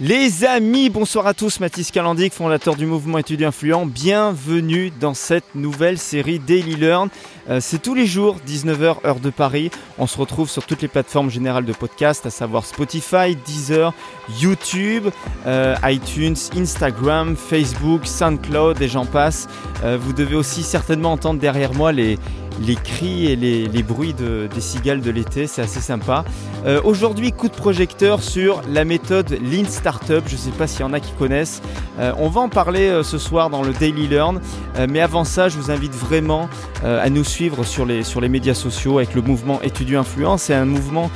Les amis, bonsoir à tous, Mathis Calandic, fondateur du mouvement étudiant influent. Bienvenue dans cette nouvelle série Daily Learn. Euh, c'est tous les jours, 19h heure de Paris. On se retrouve sur toutes les plateformes générales de podcast, à savoir Spotify, Deezer, YouTube, euh, iTunes, Instagram, Facebook, SoundCloud et j'en passe. Euh, vous devez aussi certainement entendre derrière moi les, les cris et les, bruits des cigales de l'été, c'est assez sympa. Euh, aujourd'hui, coup de projecteur sur la méthode Lean Startup. Je ne sais pas s'il y en a qui connaissent. Euh, on va en parler euh, ce soir dans le Daily Learn. mais avant ça, je vous invite vraiment à nous suivre sur les, médias sociaux avec le mouvement Étudiant Influence. C'est un mouvement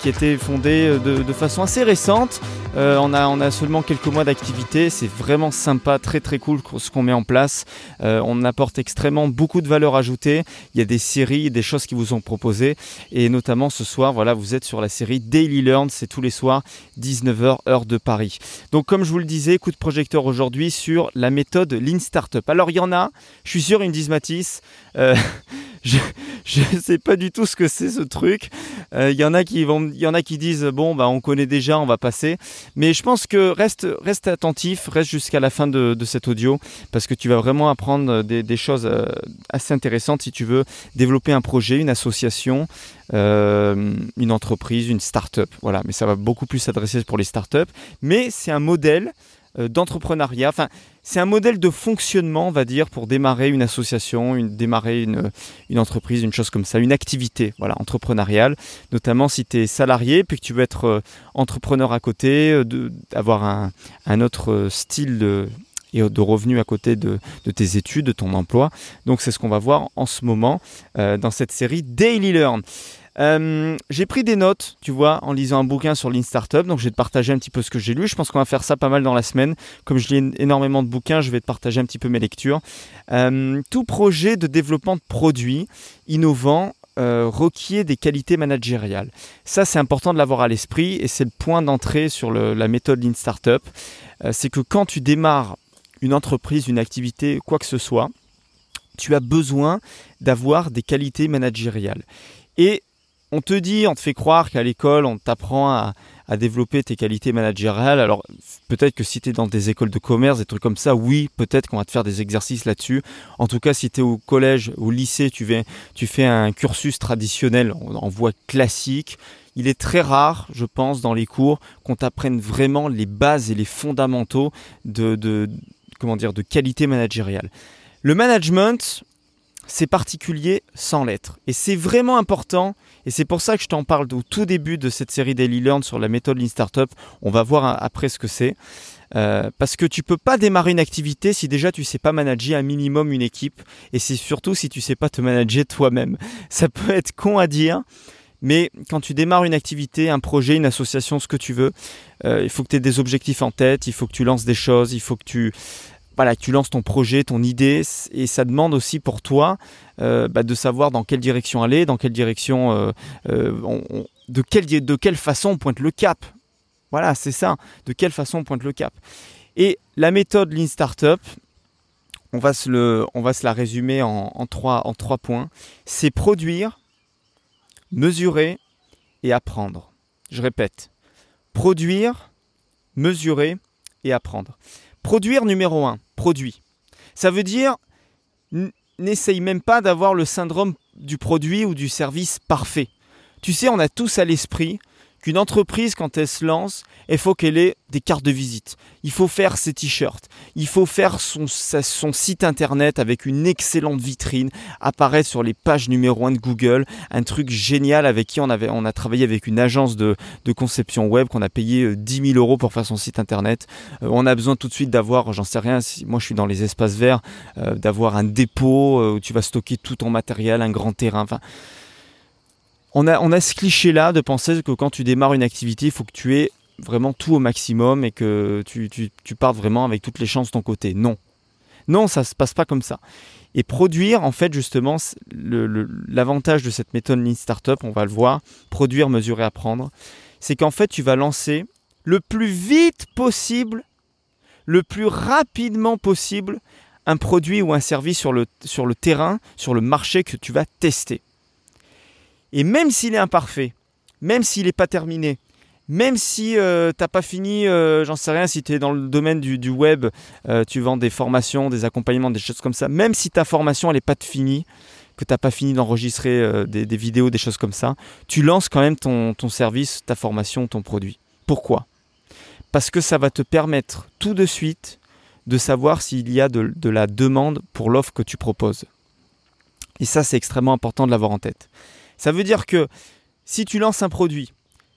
qui a été fondé de, façon assez récente. on, a, on a seulement quelques mois d'activité. C'est vraiment sympa, très très cool ce qu'on met en place. on apporte extrêmement beaucoup de valeur ajoutée. Des séries, des choses qui vous ont proposées. Et notamment ce soir, voilà, vous êtes sur la série Daily Learn, c'est tous les soirs, 19h heure de Paris. Donc comme je vous le disais, coup de projecteur aujourd'hui sur la méthode Lean Startup. Alors il y en a, je suis sûr, ils me disent euh, je ne sais pas du tout ce que c'est ce truc. Il euh, y en a qui vont, il y en a qui disent bon bah on connaît déjà, on va passer. Mais je pense que reste, reste attentif, reste jusqu'à la fin de, cet audio parce que tu vas vraiment apprendre des, choses euh, assez intéressantes si tu veux développer un projet, une association, euh, une entreprise, une start-up. Voilà, mais ça va beaucoup plus s'adresser pour les start-up. Mais c'est un modèle d'entrepreneuriat. Enfin, c'est un modèle de fonctionnement, on va dire, pour démarrer une association, une, démarrer une, une, entreprise, une chose comme ça, une activité voilà, entrepreneuriale, notamment si tu es salarié, puis que tu veux être euh, entrepreneur à côté, euh, avoir un, un, autre style de, de revenus à côté de, de, tes études, de ton emploi. Donc c'est ce qu'on va voir en ce moment dans cette série Daily Learn. Euh, j'ai pris des notes, tu vois, en lisant un bouquin sur Lean Startup. Donc, je vais te partager un petit peu ce que j'ai lu. Je pense qu'on va faire ça pas mal dans la semaine. Comme je lis énormément de bouquins, je vais te partager un petit peu mes lectures. Euh, tout projet de développement de produits innovants euh, requiert des qualités managériales. Ça, c'est important de l'avoir à l'esprit et c'est le point d'entrée sur la méthode Lean Startup. c'est que quand tu démarres une entreprise, une activité, quoi que ce soit, tu as besoin d'avoir des qualités managériales. Et on te dit, on te fait croire qu'à l'école, on t'apprend à, développer tes qualités managériales. Alors, peut-être que si tu es dans des écoles de commerce, des trucs comme ça, oui, peut-être qu'on va te faire des exercices là-dessus. En tout cas, si tu es au collège, au lycée, tu, fais un cursus traditionnel en voie classique. Il est très rare, je pense, dans les cours, qu'on t'apprenne vraiment les bases et les fondamentaux de comment dire, de qualité managériale. Le management, c'est particulier sans lettres. Et c'est vraiment important, et c'est pour ça que je t'en parle au tout début de cette série Daily Learn sur la méthode Lean Startup. On va voir après ce que c'est. Euh, parce que tu peux pas démarrer une activité si déjà tu sais pas manager un minimum une équipe, et c'est surtout si tu sais pas te manager toi-même. Ça peut être con à dire, mais quand tu démarres une activité, un projet, une association, ce que tu veux, euh, il faut que tu aies des objectifs en tête, il faut que tu lances des choses, il faut que tu voilà, tu lances ton projet, ton idée, et ça demande aussi pour toi euh, bah, de savoir dans quelle direction aller, dans quelle direction, euh, euh, de, quelle, de quelle façon on pointe le cap. Voilà, c'est ça, de quelle façon on pointe le cap. Et la méthode Lean Startup, on va se, la résumer en trois points. C'est produire, mesurer et apprendre. Je répète, produire, mesurer et apprendre. Produire numéro 1, produit. Ça veut dire, n'essaye même pas d'avoir le syndrome du produit ou du service parfait. Tu sais, on a tous à l'esprit qu'une entreprise, quand elle se lance, il faut qu'elle ait des cartes de visite. Il faut faire ses t-shirts. Il faut faire son, site internet avec une excellente vitrine, apparaître sur les pages numéro 1 de Google. Un truc génial avec qui on, avait, on a travaillé avec une agence de, conception web qu'on a payé 10 euh, 000 euros pour faire son site internet. Euh, on a besoin tout de suite d'avoir, j'en sais rien, moi je suis dans les espaces verts, euh, d'avoir un dépôt où tu vas stocker tout ton matériel, un grand terrain. Enfin, on a, ce cliché-là de penser que quand tu démarres une activité, il faut que tu aies vraiment tout au maximum et que tu, tu, partes vraiment avec toutes les chances de ton côté. Non. Non, ça ne se passe pas comme ça. Et produire, en fait, justement, l'avantage de cette méthode Lean Startup, on va le voir, produire, mesurer, apprendre, c'est qu'en fait, tu vas lancer le plus vite possible, le plus rapidement possible, un produit ou un service sur le terrain, sur le marché que tu vas tester. Et même s'il est imparfait, même s'il n'est pas terminé, même si euh, tu n'as pas fini, euh, j'en sais rien, si tu es dans le domaine du, web, euh, tu vends des formations, des accompagnements, des choses comme ça, même si ta formation n'est pas finie, que tu n'as pas fini d'enregistrer des, vidéos, des choses comme ça, tu lances quand même ton, service, ta formation, ton produit. Pourquoi? Parce que ça va te permettre tout de suite de savoir s'il y a de la demande pour l'offre que tu proposes. Et ça, c'est extrêmement important de l'avoir en tête. Ça veut dire que si tu lances un produit,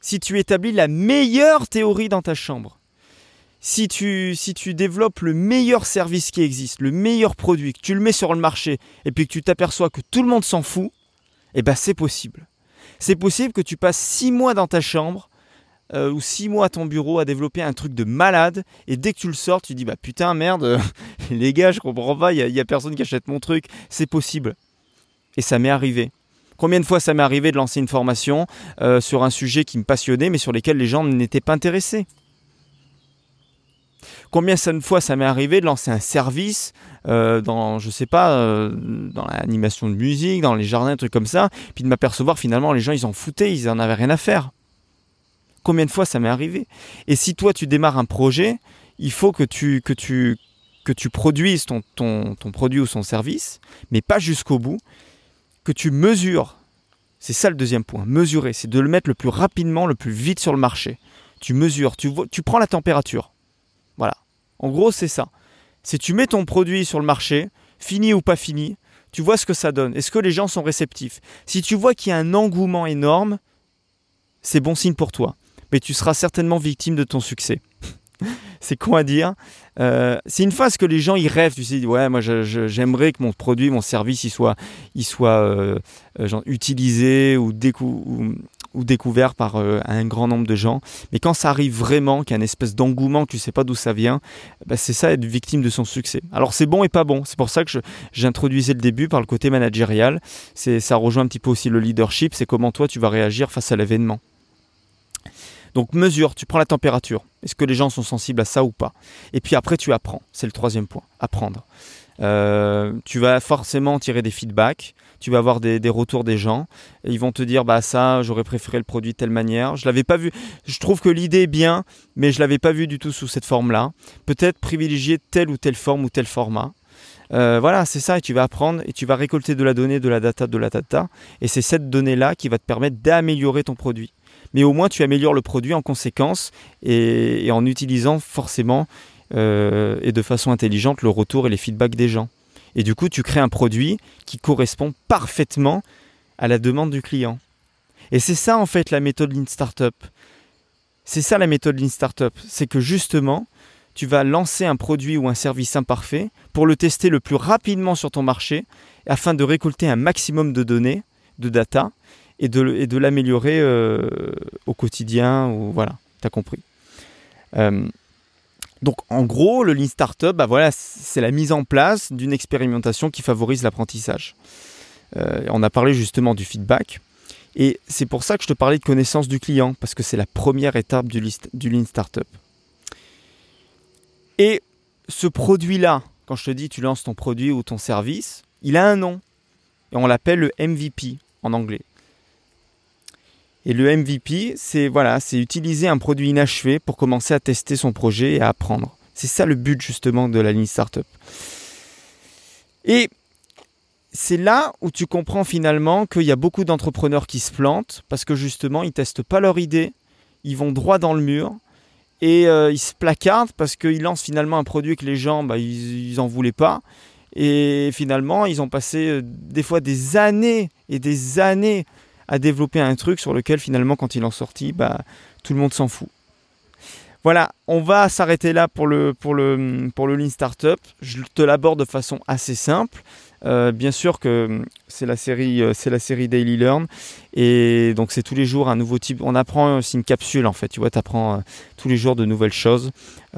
si tu établis la meilleure théorie dans ta chambre, si tu, si tu développes le meilleur service qui existe, le meilleur produit, que tu le mets sur le marché et puis que tu t'aperçois que tout le monde s'en fout, eh ben c'est possible. C'est possible que tu passes six mois dans ta chambre euh, ou six mois à ton bureau à développer un truc de malade et dès que tu le sors, tu dis bah putain merde, les gars, je comprends pas, il n'y a, a personne qui achète mon truc. C'est possible. Et ça m'est arrivé. Combien de fois ça m'est arrivé de lancer une formation euh, sur un sujet qui me passionnait, mais sur lesquels les gens n'étaient pas intéressés? Combien de fois ça m'est arrivé de lancer un service euh, dans, je sais pas, euh, dans l'animation de musique, dans les jardins, trucs comme ça, puis de m'apercevoir finalement les gens ils en foutaient, ils en avaient rien à faire? Combien de fois ça m'est arrivé? Et si toi tu démarres un projet, il faut que tu, que tu, que tu produises ton, ton, ton produit ou son service, mais pas jusqu'au bout que tu mesures. C'est ça le deuxième point. Mesurer, c'est de le mettre le plus rapidement, le plus vite sur le marché. Tu mesures, tu, tu prends la température. Voilà. En gros, c'est ça. Si tu mets ton produit sur le marché, fini ou pas fini, tu vois ce que ça donne. Est-ce que les gens sont réceptifs? Si tu vois qu'il y a un engouement énorme, c'est bon signe pour toi. Mais tu seras certainement victime de ton succès. c'est con à dire. Euh, c'est une phase que les gens ils rêvent. Tu sais, ouais, moi j'aimerais que mon produit, mon service, il soit, il soit euh, euh, utilisé ou, ou, découvert par un grand nombre de gens. Mais quand ça arrive vraiment, qu'il y a une espèce d'engouement, tu sais pas d'où ça vient, bah, c'est ça être victime de son succès. Alors c'est bon et pas bon. C'est pour ça que j'introduisais le début par le côté managérial. Ça rejoint un petit peu aussi le leadership. C'est comment toi tu vas réagir face à l'événement. Donc mesure, tu prends la température. Est-ce que les gens sont sensibles à ça ou pas? Et puis après, tu apprends. C'est le troisième point. Apprendre. Euh, tu vas forcément tirer des feedbacks, tu vas avoir des, retours des gens, et ils vont te dire bah ça j'aurais préféré le produit de telle manière. Je l'avais pas vu. Je trouve que l'idée est bien, mais je l'avais pas vu du tout sous cette forme-là. Peut-être privilégier telle ou telle forme ou tel format. Euh, voilà, c'est ça, et tu vas apprendre et tu vas récolter de la donnée, de la data, de la data, et c'est cette donnée-là qui va te permettre d'améliorer ton produit mais au moins tu améliores le produit en conséquence et, en utilisant forcément euh, et de façon intelligente le retour et les feedbacks des gens. Et du coup, tu crées un produit qui correspond parfaitement à la demande du client. Et c'est ça en fait la méthode Lean Startup. C'est ça la méthode Lean Startup, c'est que justement, tu vas lancer un produit ou un service imparfait pour le tester le plus rapidement sur ton marché afin de récolter un maximum de données, de data, et de, l'améliorer euh, au quotidien. Ou, voilà, tu as compris. Euh, donc en gros, le Lean Startup, bah voilà, c'est la mise en place d'une expérimentation qui favorise l'apprentissage. Euh, on a parlé justement du feedback. Et c'est pour ça que je te parlais de connaissance du client, parce que c'est la première étape du, du Lean Startup. Et ce produit-là, quand je te dis tu lances ton produit ou ton service, il a un nom. Et on l'appelle le MVP en anglais. Et le MVP, c'est voilà, c'est utiliser un produit inachevé pour commencer à tester son projet et à apprendre. C'est ça le but justement de la ligne startup. Et c'est là où tu comprends finalement qu'il y a beaucoup d'entrepreneurs qui se plantent parce que justement ils testent pas leur idée, ils vont droit dans le mur et euh, ils se placardent parce qu'ils lancent finalement un produit que les gens bah, ils, n'en voulaient pas et finalement ils ont passé euh, des fois des années et des années à développer un truc sur lequel finalement quand il en sortit, bah, tout le monde s'en fout. Voilà, on va s'arrêter là pour le, pour, le, pour le Lean Startup. Je te l'aborde de façon assez simple. Euh, bien sûr que hum, c'est la série, euh, c'est la série Daily Learn et donc c'est tous les jours un nouveau type. On apprend, c'est une capsule en fait. Tu vois, tu apprends euh, tous les jours de nouvelles choses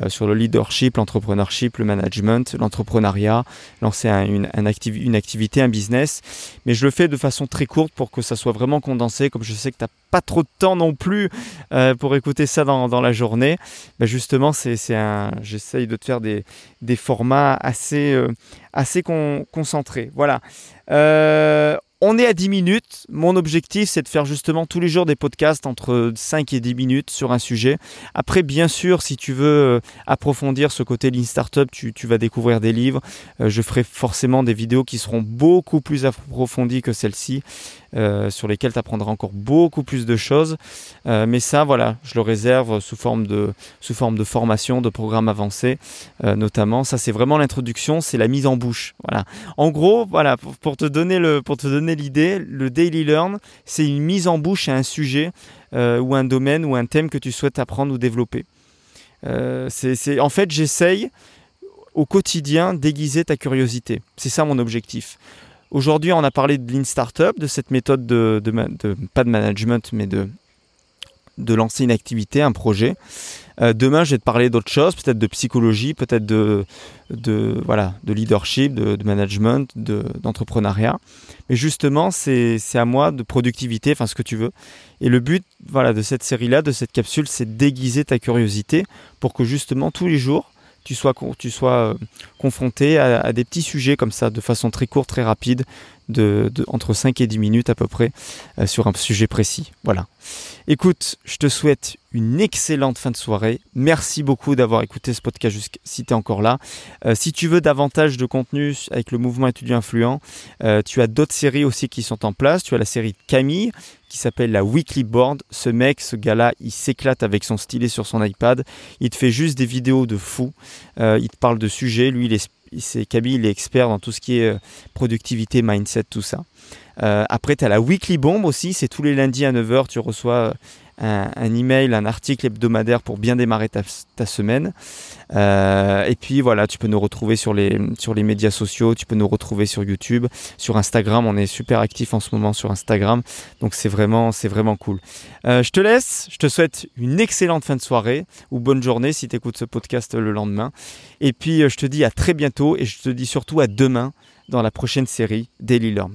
sur le leadership, l'entrepreneurship, le management, l'entrepreneuriat, lancer une, activité, un business. Mais je le fais de façon très courte pour que ça soit vraiment condensé. Comme je sais que tu n'as pas trop de temps non plus pour écouter ça dans, la journée, bah, justement, j'essaye de te faire des, formats assez assez concentré. Voilà. On est à 10 minutes. Mon objectif, c'est de faire justement tous les jours des podcasts entre 5 et 10 minutes sur un sujet. Après, bien sûr, si tu veux euh, approfondir ce côté Lean Startup, tu, tu vas découvrir des livres. Euh, je ferai forcément des vidéos qui seront beaucoup plus approfondies que celle-ci. Euh, sur lesquels tu apprendras encore beaucoup plus de choses. Euh, mais ça, voilà, je le réserve sous forme de, sous forme de formation, de programme avancé, euh, notamment. Ça, c'est vraiment l'introduction, c'est la mise en bouche. Voilà. En gros, voilà, pour, te donner le, l'idée, le Daily Learn, c'est une mise en bouche à un sujet ou un domaine ou un thème que tu souhaites apprendre ou développer. c'est, en fait, j'essaye au quotidien d'aiguiser ta curiosité. C'est ça mon objectif. Aujourd'hui, on a parlé de Lean Startup, de cette méthode de, pas de management, mais de, de lancer une activité, un projet. Euh, demain, je vais te parler d'autres choses, peut-être de psychologie, peut-être de, de, voilà, de leadership, de, management, d'entrepreneuriat. Mais justement, c'est à moi de productivité, enfin ce que tu veux. Et le but voilà, de cette série-là, de cette capsule, c'est déguiser ta curiosité pour que justement tous les jours, tu sois, euh, confronté à, des petits sujets comme ça, de façon très courte, très rapide, de, entre 5 et 10 minutes à peu près, euh, sur un sujet précis. Voilà. Écoute, je te souhaite une excellente fin de soirée. Merci beaucoup d'avoir écouté ce podcast si tu es encore là. Euh, si tu veux davantage de contenu avec le mouvement étudiant influent, euh, tu as d'autres séries aussi qui sont en place. Tu as la série Camille qui s'appelle la Weekly Board. Ce mec, ce gars-là, il s'éclate avec son stylet sur son iPad. Il te fait juste des vidéos de fou. Il te parle de sujets. Lui, il est, Camille, il est expert dans tout ce qui est productivité, mindset, tout ça. Euh, après, tu as la Weekly Bomb aussi, c'est tous les lundis à 9h, tu reçois un, email, un article hebdomadaire pour bien démarrer ta, semaine. Euh, et puis voilà, tu peux nous retrouver sur les, sur les médias sociaux, tu peux nous retrouver sur YouTube, sur Instagram. On est super actif en ce moment sur Instagram, donc c'est vraiment, c'est vraiment cool. Euh, je te laisse, je te souhaite une excellente fin de soirée ou bonne journée si tu écoutes ce podcast le lendemain. Et puis je te dis à très bientôt et je te dis surtout à demain dans la prochaine série Daily Learn.